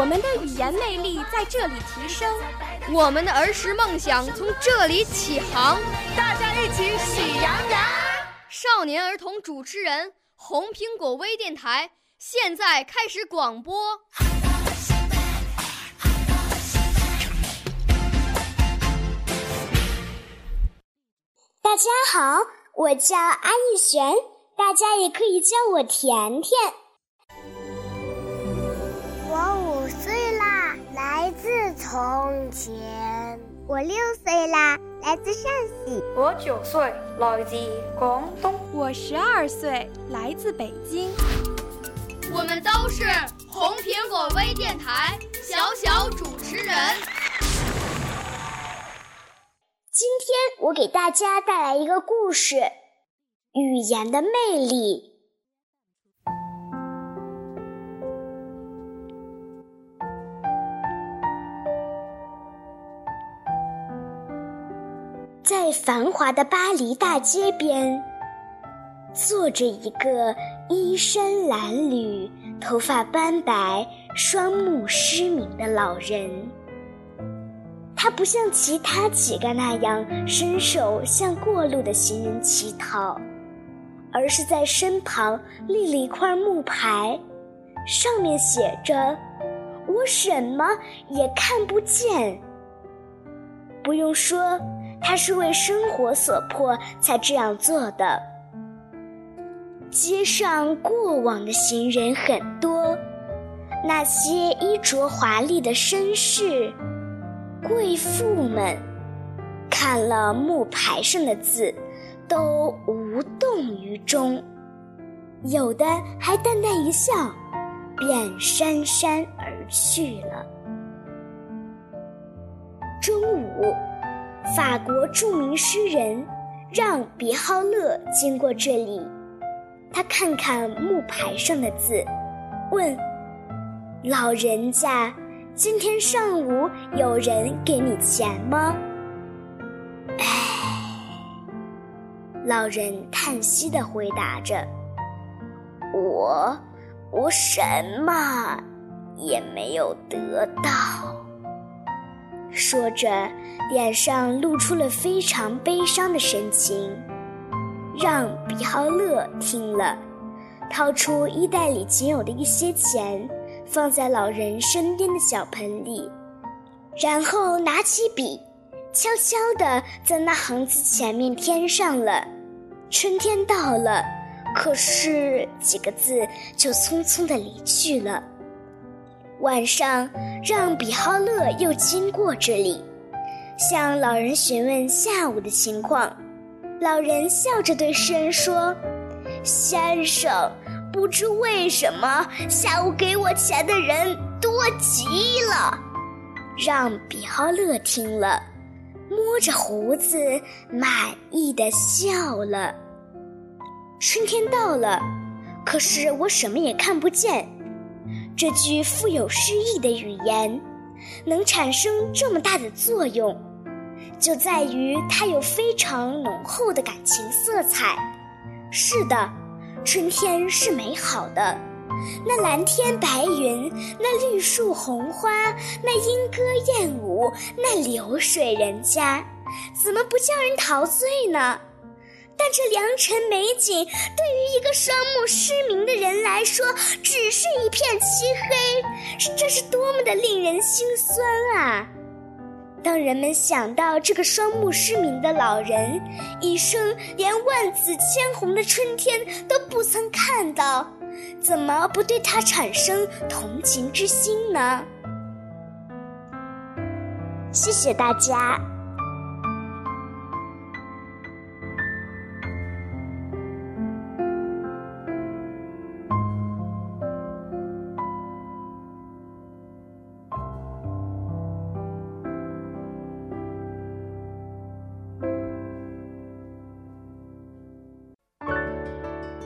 我们的语言魅力在这里提升，我们的儿时梦想从这里起航。大家一起喜羊羊。少年儿童主持人，红苹果微电台现在开始广播。大家好，我叫安逸璇，大家也可以叫我甜甜。从前。我六岁啦，来自陕西。我九岁，来自广东。我十二岁，来自北京。我们都是红苹果微电台小小主持人。今天我给大家带来一个故事：语言的魅力。在繁华的巴黎大街边，坐着一个衣衫褴褛、头发斑白、双目失明的老人。他不像其他几个那样伸手向过路的行人乞讨，而是在身旁立了一块木牌，上面写着：“我什么也看不见。”不用说。他是为生活所迫才这样做的。街上过往的行人很多，那些衣着华丽的绅士、贵妇们，看了木牌上的字，都无动于衷，有的还淡淡一笑，便姗姗而去了。中午。法国著名诗人让·比浩勒经过这里，他看看木牌上的字，问：“老人家，今天上午有人给你钱吗？”唉，老人叹息的回答着：“我，我什么也没有得到。”说着，脸上露出了非常悲伤的神情。让·比浩勒听了，掏出衣袋里仅有的一些钱，放在老人身边的小盆里，然后拿起笔，悄悄地在那行字前面添上了“春天到了”，可是几个字就匆匆地离去了。晚上，让比浩勒又经过这里，向老人询问下午的情况。老人笑着对诗人说：“先生，不知为什么下午给我钱的人多极了。”让比浩勒听了，摸着胡子，满意的笑了。春天到了，可是我什么也看不见。这句富有诗意的语言，能产生这么大的作用，就在于它有非常浓厚的感情色彩。是的，春天是美好的，那蓝天白云，那绿树红花，那莺歌燕舞，那流水人家，怎么不叫人陶醉呢？但这良辰美景，对于一个双目失明的人来说，只是一片漆黑，这是多么的令人心酸啊！当人们想到这个双目失明的老人，一生连万紫千红的春天都不曾看到，怎么不对他产生同情之心呢？谢谢大家。